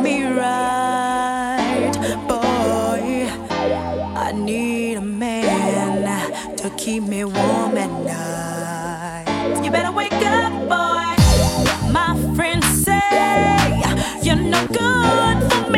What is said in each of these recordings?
me right, boy. I need a man to keep me warm at night. You better wake up, boy. My friends say you're no good for me,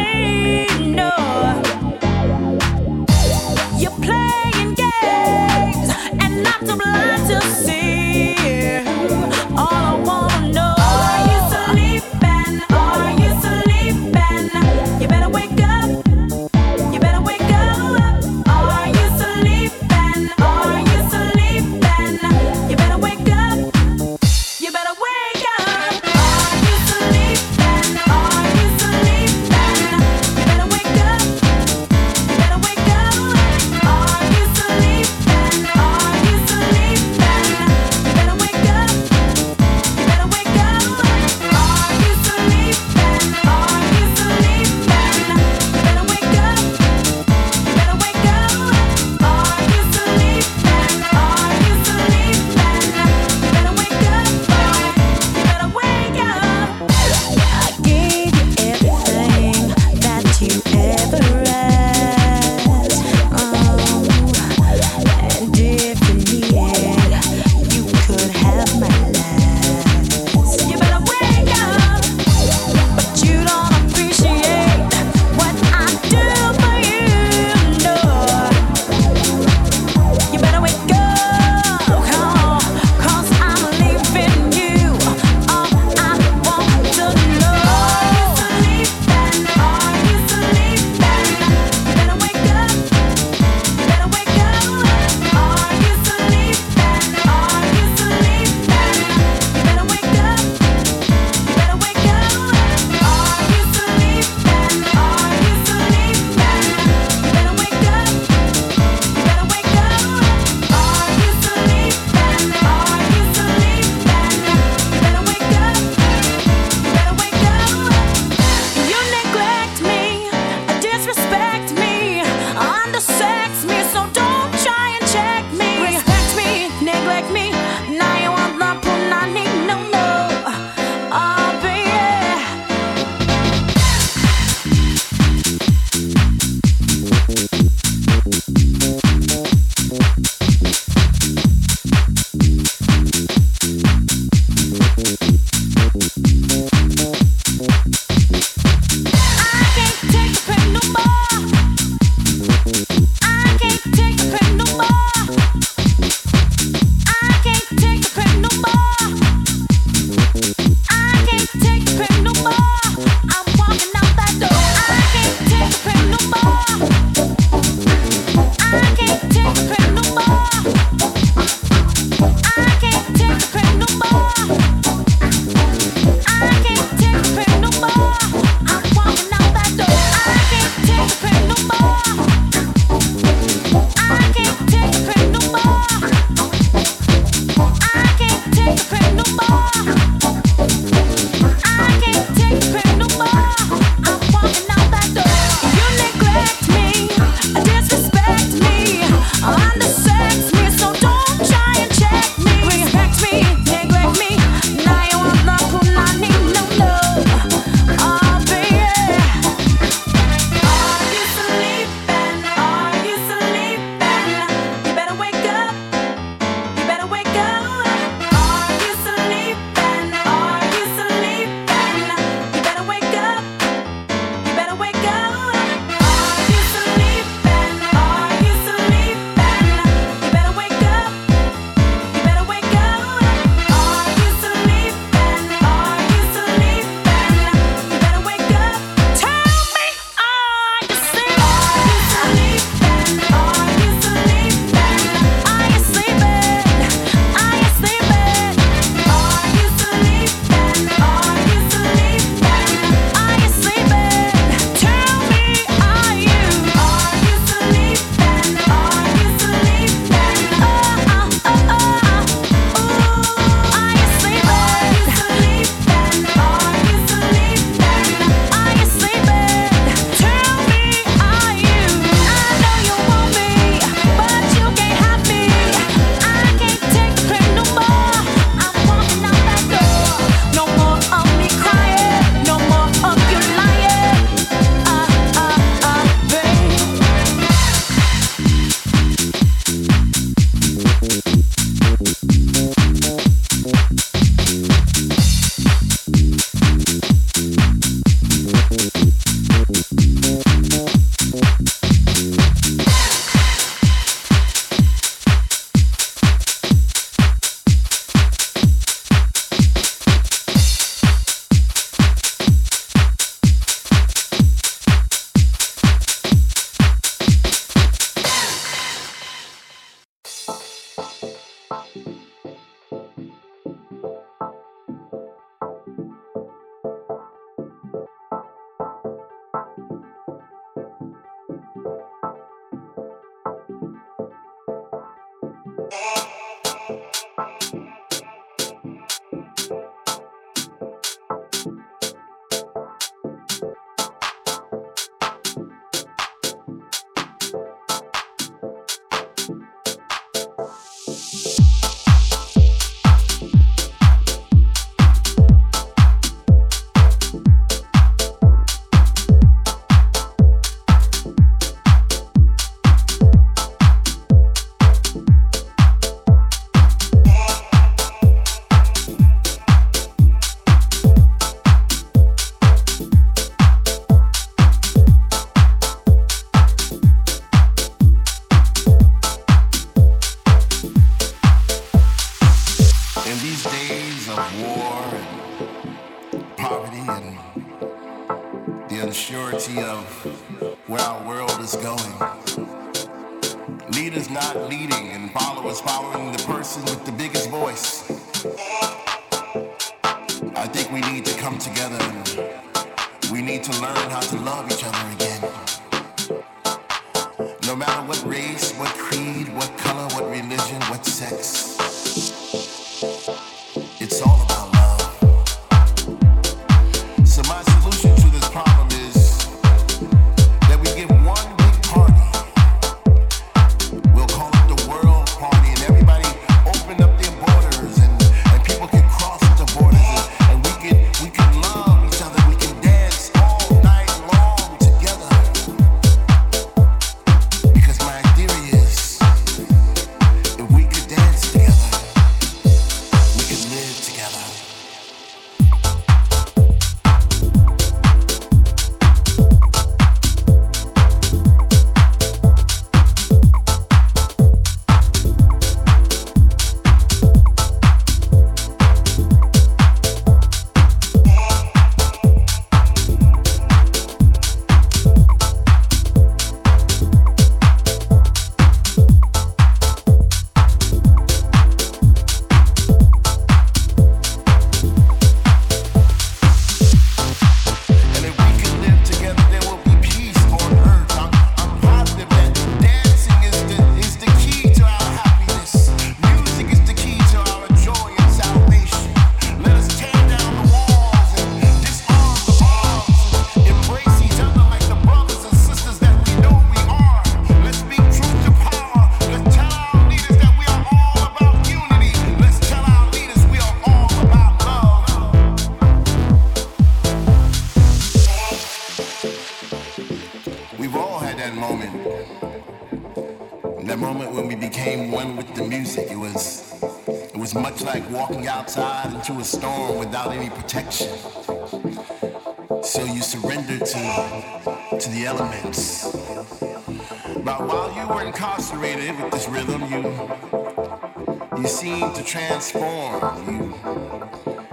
transform. You,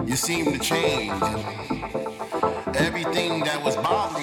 you seem to change. Everything that was bothering